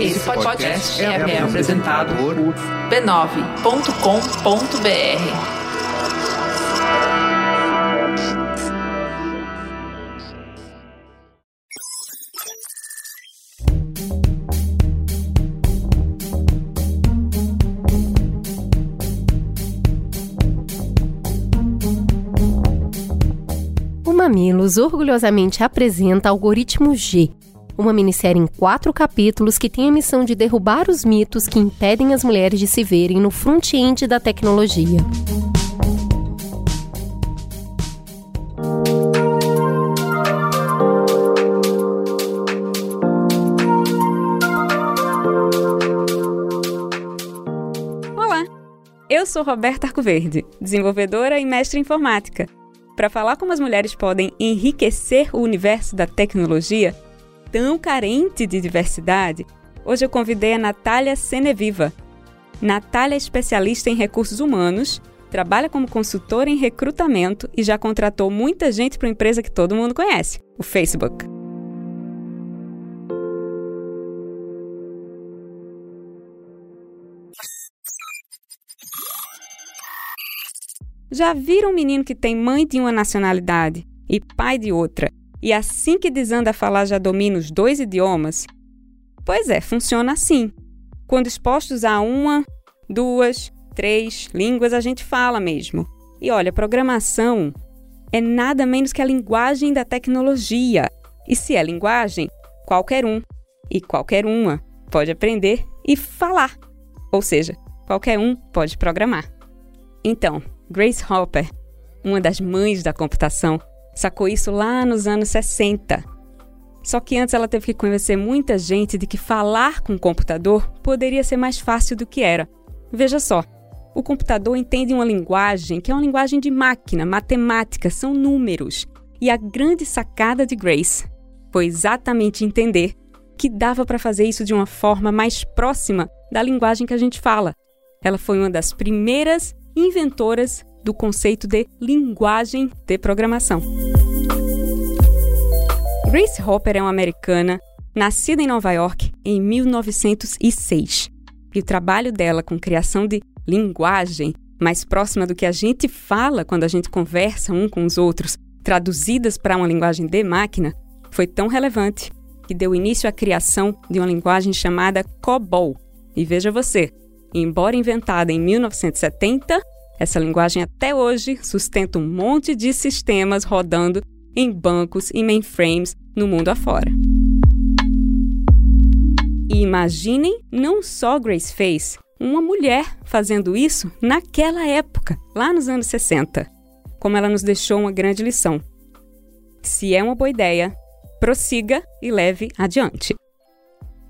Esse podcast é, é apresentado por b9.com.br. Mamilos orgulhosamente apresenta Algoritmo G, uma minissérie em quatro capítulos que tem a missão de derrubar os mitos que impedem as mulheres de se verem no front-end da tecnologia. Eu sou Roberta Arcoverde, desenvolvedora e mestre em informática para falar como as mulheres podem enriquecer o universo da tecnologia, tão carente de diversidade, hoje eu convidei a Natália Seneviva. Natália é especialista em recursos humanos, trabalha como consultora em recrutamento e já contratou muita gente para uma empresa que todo mundo conhece, o Facebook. Já viram um menino que tem mãe de uma nacionalidade e pai de outra, e assim que desanda a falar já domina os dois idiomas? Pois é, funciona assim. Quando expostos a uma, duas, três línguas, a gente fala mesmo. E olha, programação é nada menos que a linguagem da tecnologia. E se é linguagem, qualquer um e qualquer uma pode aprender e falar. Ou seja, qualquer um pode programar. Então, Grace Hopper, uma das mães da computação, sacou isso lá nos anos 60. Só que antes ela teve que convencer muita gente de que falar com o computador poderia ser mais fácil do que era. Veja só, o computador entende uma linguagem que é uma linguagem de máquina, matemática, são números. E a grande sacada de Grace foi exatamente entender que dava para fazer isso de uma forma mais próxima da linguagem que a gente fala. Ela foi uma das primeiras inventoras do conceito de linguagem de programação. Grace Hopper é uma americana nascida em Nova York em 1906. E o trabalho dela com criação de linguagem mais próxima do que a gente fala quando a gente conversa um com os outros, traduzidas para uma linguagem de máquina, foi tão relevante que deu início à criação de uma linguagem chamada COBOL. E veja você, embora inventada em 1970, essa linguagem até hoje sustenta um monte de sistemas rodando em bancos e mainframes no mundo afora. E imaginem não só Grace fez, uma mulher fazendo isso naquela época, lá nos anos 60. Como ela nos deixou uma grande lição. Se é uma boa ideia, prossiga e leve adiante.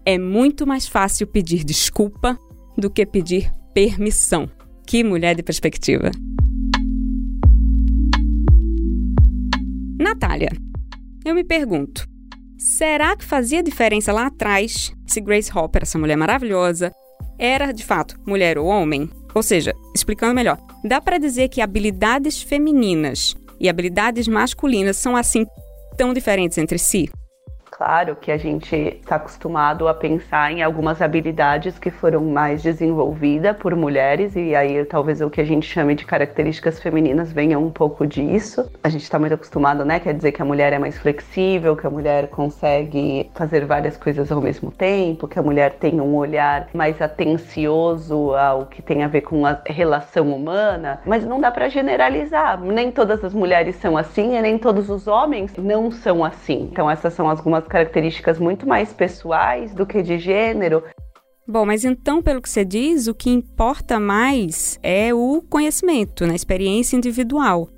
É muito mais fácil pedir desculpa do que pedir permissão. Que mulher de perspectiva. Natália, eu me pergunto: será que fazia diferença lá atrás se Grace Hopper, essa mulher maravilhosa, era de fato mulher ou homem? Ou seja, explicando melhor, dá para dizer que habilidades femininas e habilidades masculinas são assim tão diferentes entre si? Claro que a gente está acostumado a pensar em algumas habilidades que foram mais desenvolvidas por mulheres, e aí talvez o que a gente chame de características femininas venha um pouco disso. A gente está muito acostumado, né? Quer dizer que a mulher é mais flexível, que a mulher consegue fazer várias coisas ao mesmo tempo, que a mulher tem um olhar mais atencioso ao que tem a ver com a relação humana, mas não dá para generalizar. Nem todas as mulheres são assim e nem todos os homens não são assim. Então, essas são algumas características muito mais pessoais do que de gênero. Bom, mas então, pelo que você diz, o que importa mais é o conhecimento, na né? experiência individual.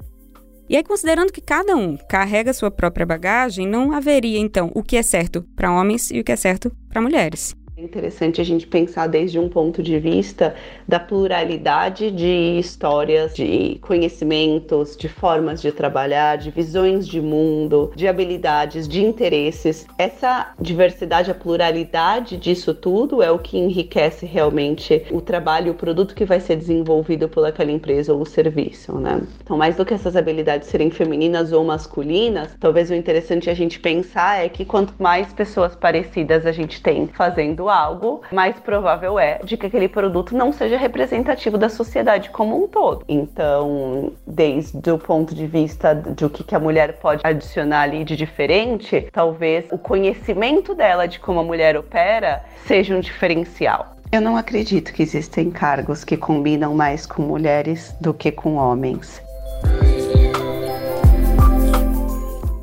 E aí, considerando que cada um carrega sua própria bagagem, não haveria, então, o que é certo para homens e o que é certo para mulheres. É interessante a gente pensar desde um ponto de vista da pluralidade de histórias, de conhecimentos, de formas de trabalhar, de visões de mundo, de habilidades, de interesses. Essa diversidade, a pluralidade disso tudo é o que enriquece realmente o trabalho, o produto que vai ser desenvolvido por aquela empresa ou o serviço, né? Então, mais do que essas habilidades serem femininas ou masculinas, talvez o interessante a gente pensar é que quanto mais pessoas parecidas a gente tem fazendo algo, mais provável é de que aquele produto não seja representativo da sociedade como um todo. Então, desde o ponto de vista do que, a mulher pode adicionar ali de diferente, talvez o conhecimento dela de como a mulher opera seja um diferencial. Eu não acredito que existem cargos que combinam mais com mulheres do que com homens.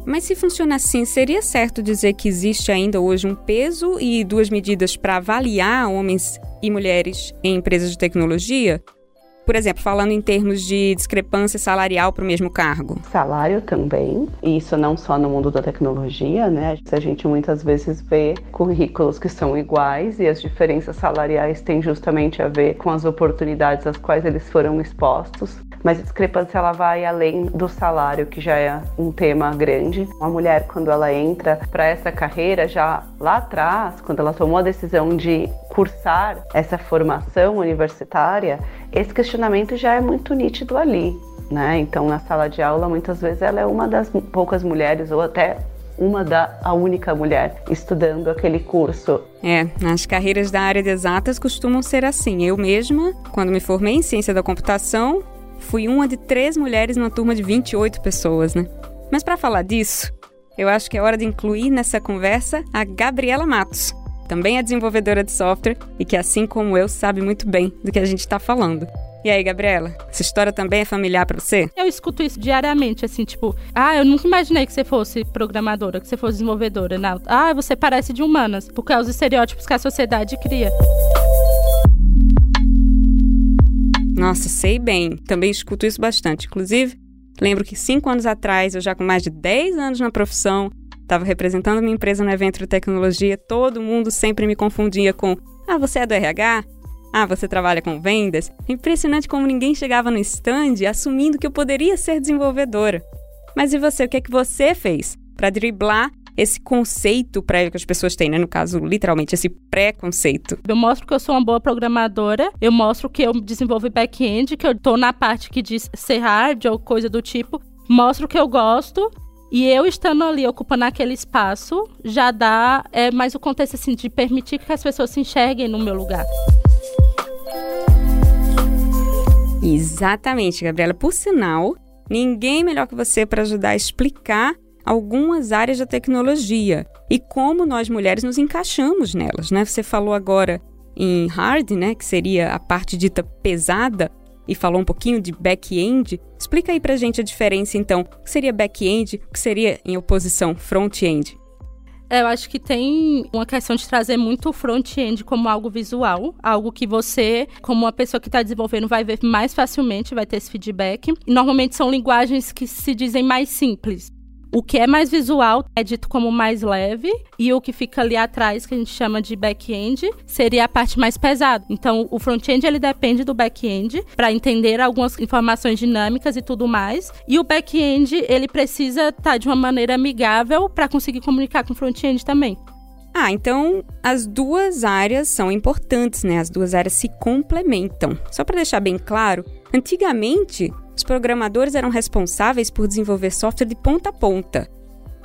Mas se funciona assim, seria certo dizer que existe ainda hoje um peso e duas medidas para avaliar homens e mulheres em empresas de tecnologia? Por exemplo, falando em termos de discrepância salarial para o mesmo cargo. Salário também, e isso não só no mundo da tecnologia, né? A gente muitas vezes vê currículos que são iguais e as diferenças salariais têm justamente a ver com as oportunidades às quais eles foram expostos mas a discrepância ela vai além do salário, que já é um tema grande. Uma mulher, quando ela entra para essa carreira, já lá atrás, quando ela tomou a decisão de cursar essa formação universitária, esse questionamento já é muito nítido ali. Né? Então, na sala de aula, muitas vezes ela é uma das poucas mulheres, ou até uma da a única mulher estudando aquele curso. É, as carreiras da área de exatas costumam ser assim. Eu mesma, quando me formei em ciência da computação, fui uma de três mulheres numa turma de 28 pessoas, né? Mas para falar disso, eu acho que é hora de incluir nessa conversa a Gabriela Matos, também é desenvolvedora de software e que, assim como eu, sabe muito bem do que a gente está falando. E aí, Gabriela, essa história também é familiar para você? Eu escuto isso diariamente, assim, tipo, ah, eu nunca imaginei que você fosse programadora, que você fosse desenvolvedora. Não. Ah, você parece de humanas, porque é os estereótipos que a sociedade cria. Nossa, sei bem. Também escuto isso bastante. Inclusive, lembro que cinco anos atrás, eu já com mais de 10 anos na profissão, estava representando minha empresa no evento de tecnologia, todo mundo sempre me confundia com: Ah, você é do RH? Ah, você trabalha com vendas? Impressionante como ninguém chegava no stand assumindo que eu poderia ser desenvolvedora. Mas e você, o que é que você fez para driblar esse conceito prévio que as pessoas têm, né? No caso, literalmente, esse preconceito. Eu mostro que eu sou uma boa programadora, eu mostro que eu desenvolvo back-end, que eu tô na parte que diz ser hard ou coisa do tipo, mostro que eu gosto e eu estando ali ocupando aquele espaço, já dá é, mais o contexto assim de permitir que as pessoas se enxerguem no meu lugar. Exatamente, Gabriela. Por sinal, ninguém melhor que você para ajudar a explicar algumas áreas da tecnologia e como nós mulheres nos encaixamos nelas, né? Você falou agora em hard, né, que seria a parte dita pesada, e falou um pouquinho de back-end. Explica aí pra gente a diferença então, o que seria back-end, o que seria em oposição front-end? É, eu acho que tem uma questão de trazer muito o front-end como algo visual, algo que você, como uma pessoa que está desenvolvendo, vai ver mais facilmente, vai ter esse feedback. Normalmente são linguagens que se dizem mais simples. O que é mais visual é dito como mais leve e o que fica ali atrás, que a gente chama de back-end, seria a parte mais pesada. Então, o front-end ele depende do back-end para entender algumas informações dinâmicas e tudo mais, e o back-end ele precisa estar tá de uma maneira amigável para conseguir comunicar com o front-end também. Ah, então as duas áreas são importantes, né? As duas áreas se complementam. Só para deixar bem claro, antigamente os programadores eram responsáveis por desenvolver software de ponta a ponta.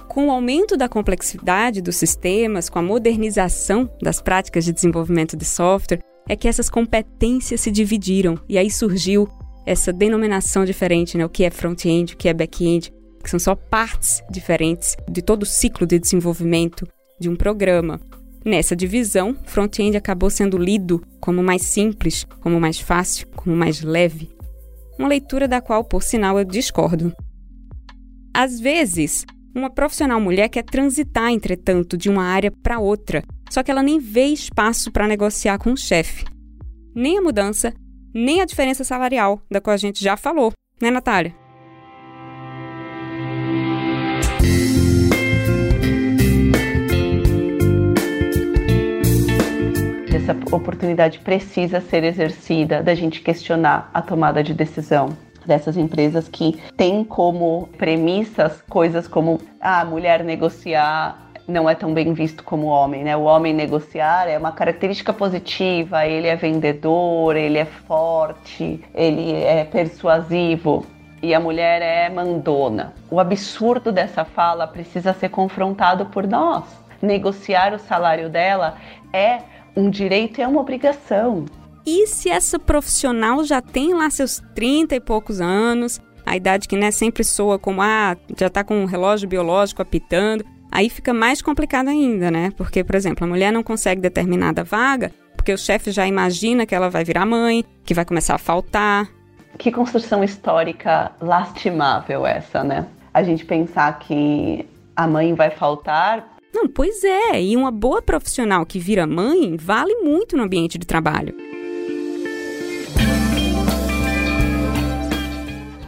Com o aumento da complexidade dos sistemas, com a modernização das práticas de desenvolvimento de software, é que essas competências se dividiram e aí surgiu essa denominação diferente, né? o que é front-end, o que é back-end, que são só partes diferentes de todo o ciclo de desenvolvimento de um programa. Nessa divisão, front-end acabou sendo lido como mais simples, como mais fácil, como mais leve uma leitura da qual, por sinal, eu discordo. Às vezes, uma profissional mulher quer transitar, entretanto, de uma área para outra, só que ela nem vê espaço para negociar com o chefe. Nem a mudança, nem a diferença salarial, da qual a gente já falou, né, Natália? Oportunidade precisa ser exercida da gente questionar a tomada de decisão dessas empresas que têm como premissas coisas como a ah, mulher negociar não é tão bem visto como o homem, né? O homem negociar é uma característica positiva, ele é vendedor, ele é forte, ele é persuasivo e a mulher é mandona. O absurdo dessa fala precisa ser confrontado por nós. Negociar o salário dela é um direito é uma obrigação. E se essa profissional já tem lá seus 30 e poucos anos, a idade que né, sempre soa como, ah, já está com um relógio biológico apitando, aí fica mais complicado ainda, né? Porque, por exemplo, a mulher não consegue determinada vaga porque o chefe já imagina que ela vai virar mãe, que vai começar a faltar. Que construção histórica lastimável essa, né? A gente pensar que a mãe vai faltar. Não, pois é, e uma boa profissional que vira mãe vale muito no ambiente de trabalho.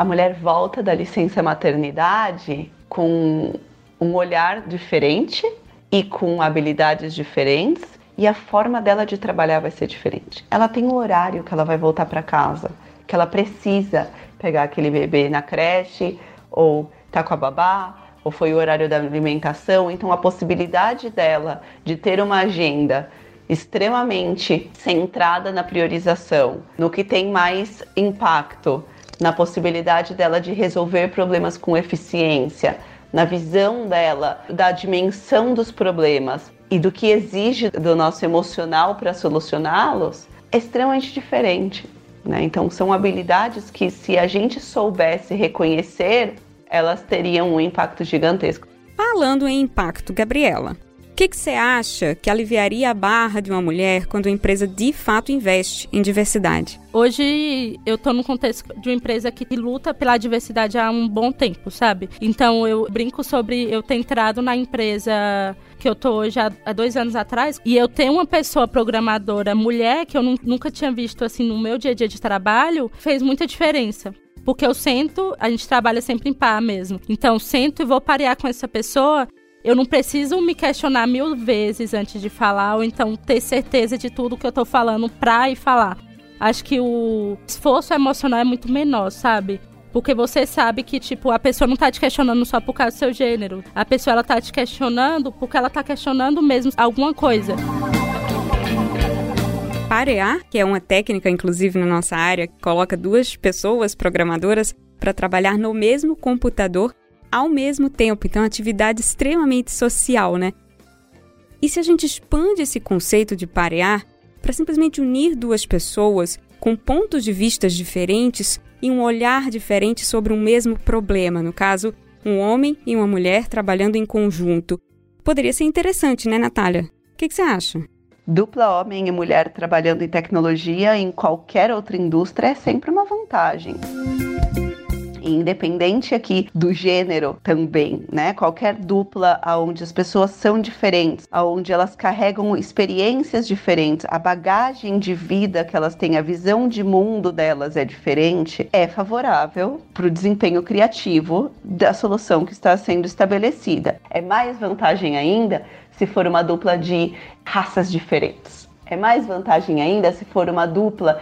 a mulher volta da licença maternidade com um olhar diferente e com habilidades diferentes e a forma dela de trabalhar vai ser diferente. Ela tem um horário que ela vai voltar para casa, que ela precisa pegar aquele bebê na creche ou tá com a babá, ou foi o horário da alimentação, então a possibilidade dela de ter uma agenda extremamente centrada na priorização, no que tem mais impacto na possibilidade dela de resolver problemas com eficiência, na visão dela da dimensão dos problemas e do que exige do nosso emocional para solucioná-los, é extremamente diferente. Né? Então, são habilidades que, se a gente soubesse reconhecer, elas teriam um impacto gigantesco. Falando em impacto, Gabriela, o que, você acha que aliviaria a barra de uma mulher quando a empresa de fato investe em diversidade? Hoje eu estou no contexto de uma empresa que luta pela diversidade há um bom tempo, sabe? Então eu brinco sobre eu ter entrado na empresa que eu tô hoje há, há, dois anos atrás, e eu tenho uma pessoa programadora mulher que eu nunca tinha visto assim no meu dia a dia de trabalho, fez muita diferença. Porque eu sento, a gente trabalha sempre em par mesmo. Então, sento e vou parear com essa pessoa eu não preciso me questionar mil vezes antes de falar, ou então ter certeza de tudo que eu tô falando pra ir falar. Acho que o esforço emocional é muito menor, sabe? Porque você sabe que, tipo, a pessoa não tá te questionando só por causa do seu gênero. A pessoa, ela tá te questionando porque ela tá questionando mesmo alguma coisa. Parear, que é uma técnica, inclusive, na nossa área, que coloca duas pessoas programadoras para trabalhar no mesmo computador ao mesmo tempo. Então, é atividade extremamente social, né? E se a gente expande esse conceito de parear para simplesmente unir duas pessoas com pontos de vistas diferentes e um olhar diferente sobre um mesmo problema, no caso, um homem e uma mulher trabalhando em conjunto. Poderia ser interessante, né, Natália? O que, que você acha? Dupla homem e mulher trabalhando em tecnologia em qualquer outra indústria é sempre uma vantagem independente aqui do gênero também, né? Qualquer dupla onde as pessoas são diferentes, onde elas carregam experiências diferentes, a bagagem de vida que elas têm, a visão de mundo delas é diferente, é favorável para o desempenho criativo da solução que está sendo estabelecida. É mais vantagem ainda se for uma dupla de raças diferentes. É mais vantagem ainda se for uma dupla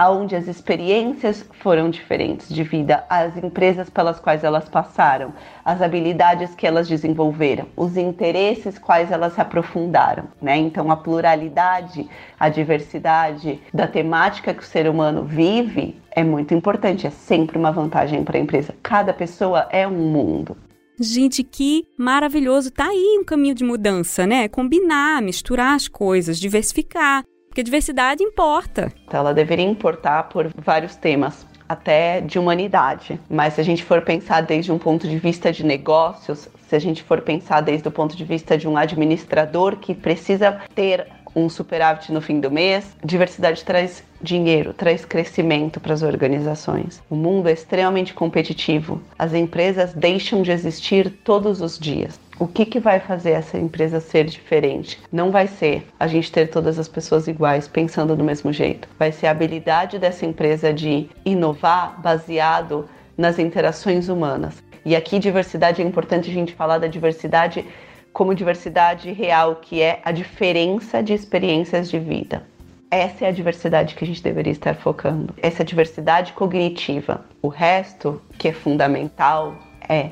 onde as experiências foram diferentes de vida, as empresas pelas quais elas passaram, as habilidades que elas desenvolveram, os interesses quais elas se aprofundaram, né? Então a pluralidade, a diversidade da temática que o ser humano vive é muito importante, é sempre uma vantagem para a empresa. Cada pessoa é um mundo. Gente, que maravilhoso! Tá aí um caminho de mudança, né? Combinar, misturar as coisas, diversificar. Porque diversidade importa. Então, ela deveria importar por vários temas até de humanidade. Mas se a gente for pensar desde um ponto de vista de negócios, se a gente for pensar desde o ponto de vista de um administrador que precisa ter um superávit no fim do mês, diversidade traz dinheiro, traz crescimento para as organizações. O mundo é extremamente competitivo. As empresas deixam de existir todos os dias. O que, que vai fazer essa empresa ser diferente? Não vai ser a gente ter todas as pessoas iguais, pensando do mesmo jeito. Vai ser a habilidade dessa empresa de inovar baseado nas interações humanas. E aqui, diversidade é importante a gente falar da diversidade como diversidade real, que é a diferença de experiências de vida. essa é a diversidade que a gente deveria estar focando. Essa diversidade cognitiva. O resto, que é fundamental, é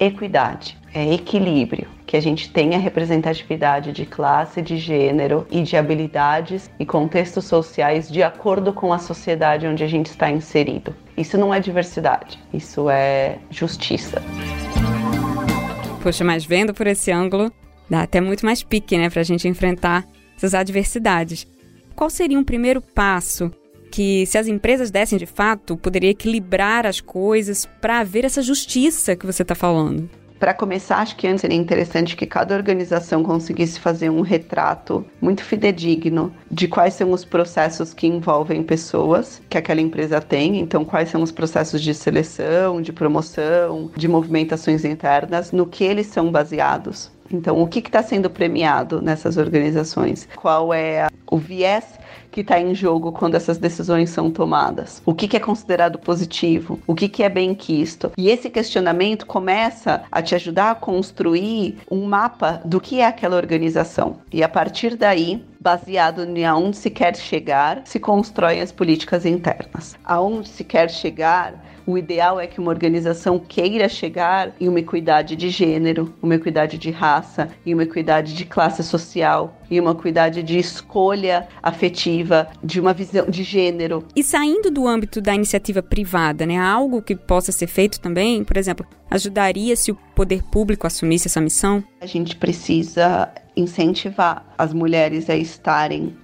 equidade, é equilíbrio, que a gente tenha representatividade de classe, de gênero e de habilidades e contextos sociais de acordo com a sociedade onde a gente está inserido. Isso não é diversidade, isso é justiça. Poxa, mas vendo por esse ângulo, dá até muito mais pique, né, para a gente enfrentar essas adversidades. Qual seria um primeiro passo que, se as empresas dessem de fato, poderia equilibrar as coisas para haver essa justiça que você está falando? Para começar, acho que antes seria interessante que cada organização conseguisse fazer um retrato muito fidedigno de quais são os processos que envolvem pessoas que aquela empresa tem. Então, quais são os processos de seleção, de promoção, de movimentações internas, no que eles são baseados. Então, o que está sendo premiado nessas organizações? Qual é o viés que está em jogo quando essas decisões são tomadas? O que, que é considerado positivo? O que, que é bem quisto? E esse questionamento começa a te ajudar a construir um mapa do que é aquela organização. E a partir daí, baseado em aonde se quer chegar, se constroem as políticas internas. Aonde se quer chegar, o ideal é que uma organização queira chegar em uma equidade de gênero, uma equidade de raça, em uma equidade de classe social, e uma equidade de escolha afetiva, de uma visão de gênero. E saindo do âmbito da iniciativa privada, né, algo que possa ser feito também, por exemplo, ajudaria se o poder público assumisse essa missão? A gente precisa incentivar as mulheres a estarem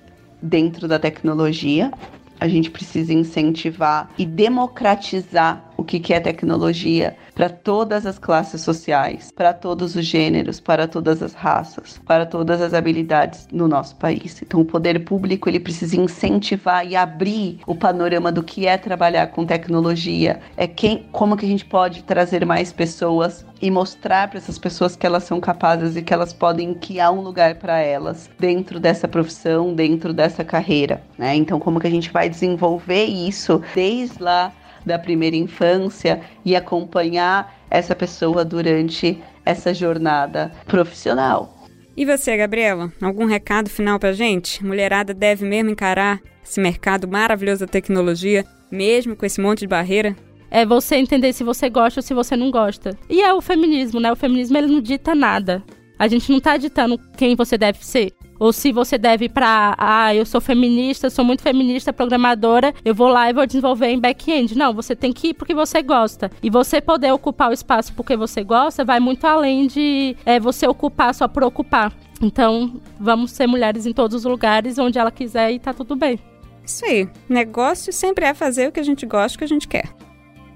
dentro da tecnologia. A gente precisa incentivar e democratizar o que é tecnologia para todas as classes sociais, para todos os gêneros, para todas as raças, para todas as habilidades no nosso país. Então, o poder público ele precisa incentivar e abrir o panorama do que é trabalhar com tecnologia, é quem, como que a gente pode trazer mais pessoas e mostrar para essas pessoas que elas são capazes e que elas podem que há um lugar para elas dentro dessa profissão, dentro dessa carreira, né? Então, como que a gente vai desenvolver isso desde lá da primeira infância e acompanhar essa pessoa durante essa jornada profissional. E você, Gabriela, algum recado final pra gente? Mulherada deve mesmo encarar esse mercado maravilhoso da tecnologia, mesmo com esse monte de barreira? É você entender se você gosta ou se você não gosta. E é o feminismo, né? O feminismo ele não dita nada. A gente não tá ditando quem você deve ser ou se você deve para, ah, eu sou feminista, sou muito feminista, programadora, eu vou lá e vou desenvolver em back-end. Não, você tem que ir porque você gosta. E você poder ocupar o espaço porque você gosta vai muito além de é, você ocupar só por ocupar. Então, vamos ser mulheres em todos os lugares onde ela quiser e tá tudo bem. Isso aí. Negócio sempre é fazer o que a gente gosta, o que a gente quer.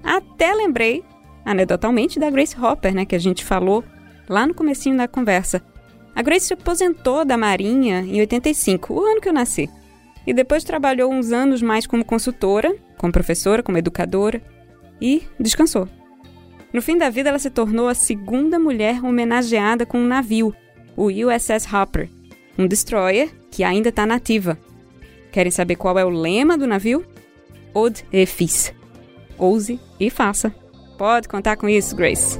Até lembrei, anedotalmente, da Grace Hopper, né, que a gente falou lá no comecinho da conversa. A Grace se aposentou da Marinha em 85, o ano que eu nasci. E depois trabalhou uns anos mais como consultora, como professora, como educadora e descansou. No fim da vida, ela se tornou a segunda mulher homenageada com um navio, o USS Hopper, um destroyer que ainda está nativa. Querem saber qual é o lema do navio? Ode et fils. Ouse e faça. Pode contar com isso, Grace.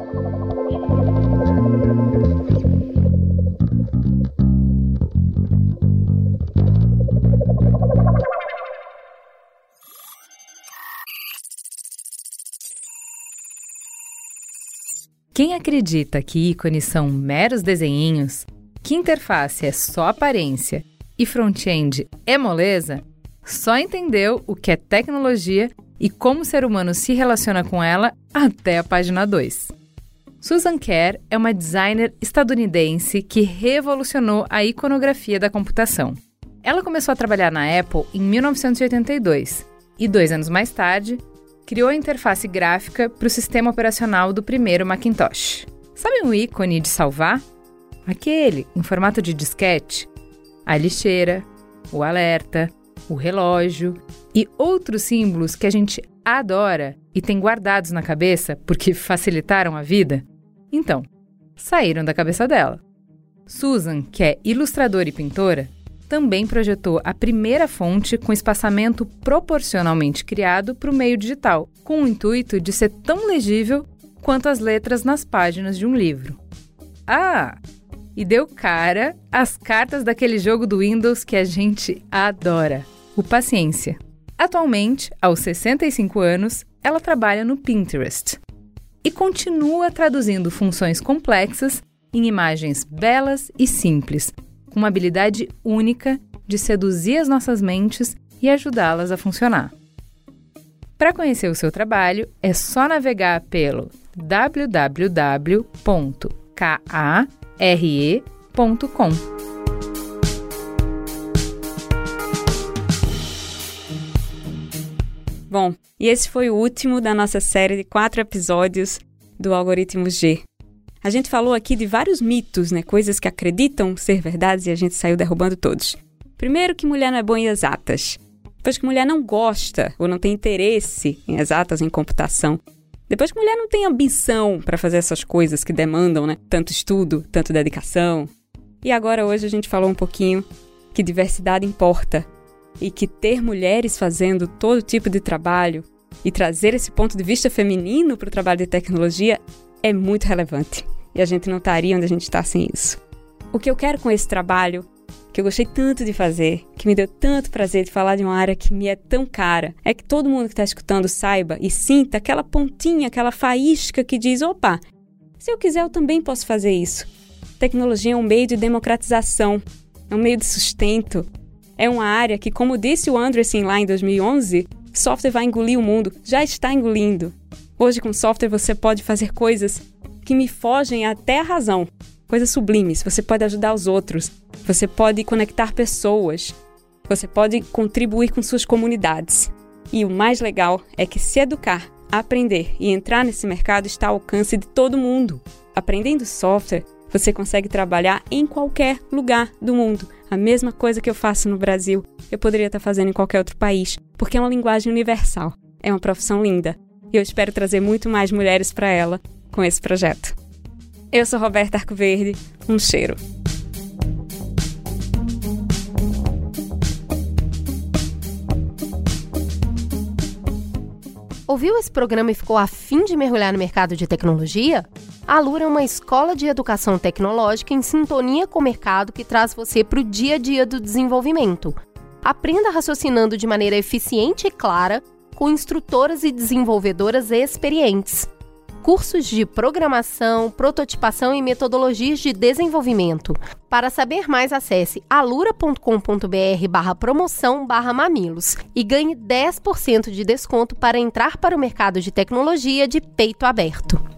Quem acredita que ícones são meros desenhinhos, que interface é só aparência e front-end é moleza, só entendeu o que é tecnologia e como o ser humano se relaciona com ela até a página 2. Susan Kerr é uma designer estadunidense que revolucionou a iconografia da computação. Ela começou a trabalhar na Apple em 1982 e, dois anos mais tarde, criou a interface gráfica para o sistema operacional do primeiro Macintosh. Sabe um ícone de salvar? Aquele em formato de disquete? A lixeira, o alerta, o relógio e outros símbolos que a gente adora e tem guardados na cabeça porque facilitaram a vida? Então, saíram da cabeça dela. Susan, que é ilustradora e pintora, também projetou a primeira fonte com espaçamento proporcionalmente criado para o meio digital, com o intuito de ser tão legível quanto as letras nas páginas de um livro. Ah! E deu cara às cartas daquele jogo do Windows que a gente adora. o Paciência. Atualmente, aos 65 anos, ela trabalha no Pinterest e continua traduzindo funções complexas em imagens belas e simples, com uma habilidade única de seduzir as nossas mentes e ajudá-las a funcionar. Para conhecer o seu trabalho, é só navegar pelo www.kare.com. Bom, e esse foi o último da nossa série de quatro episódios do Algoritmo G. A gente falou aqui de vários mitos, né? Coisas que acreditam ser verdades e a gente saiu derrubando todos. Primeiro que mulher não é boa em exatas. Depois que mulher não gosta ou não tem interesse em exatas, em computação. Depois que mulher não tem ambição para fazer essas coisas que demandam, né? Tanto estudo, tanto dedicação. E agora hoje a gente falou um pouquinho que diversidade importa e que ter mulheres fazendo todo tipo de trabalho e trazer esse ponto de vista feminino para o trabalho de tecnologia é muito relevante. E a gente não estaria onde a gente está sem isso. O que eu quero com esse trabalho que eu gostei tanto de fazer, que me deu tanto prazer de falar de uma área que me é tão cara, é que todo mundo que está escutando saiba e sinta aquela pontinha, aquela faísca que diz: opa, se eu quiser eu também posso fazer isso. Tecnologia é um meio de democratização, é um meio de sustento, é uma área que, como disse o Andreessen lá em 2011, software vai engolir o mundo, já está engolindo. Hoje, com software, você pode fazer coisas que me fogem até a razão, coisas sublimes. Você pode ajudar os outros, você pode conectar pessoas, você pode contribuir com suas comunidades. E o mais legal é que se educar, aprender e entrar nesse mercado está ao alcance de todo mundo. Aprendendo software, você consegue trabalhar em qualquer lugar do mundo. A mesma coisa que eu faço no Brasil, eu poderia estar fazendo em qualquer outro país, porque é uma linguagem universal. É uma profissão linda. E eu espero trazer muito mais mulheres para ela com esse projeto. Eu sou Roberta Arcoverde. Um cheiro. Ouviu esse programa e ficou afim de mergulhar no mercado de tecnologia? A Lura é uma escola de educação tecnológica em sintonia com o mercado que traz você para o dia a dia do desenvolvimento. Aprenda raciocinando de maneira eficiente e clara com instrutoras e desenvolvedoras experientes cursos de programação, prototipação e metodologias de desenvolvimento. Para saber mais, acesse alura.com.br barra promoção barra mamilos e ganhe 10% de desconto para entrar para o mercado de tecnologia de peito aberto.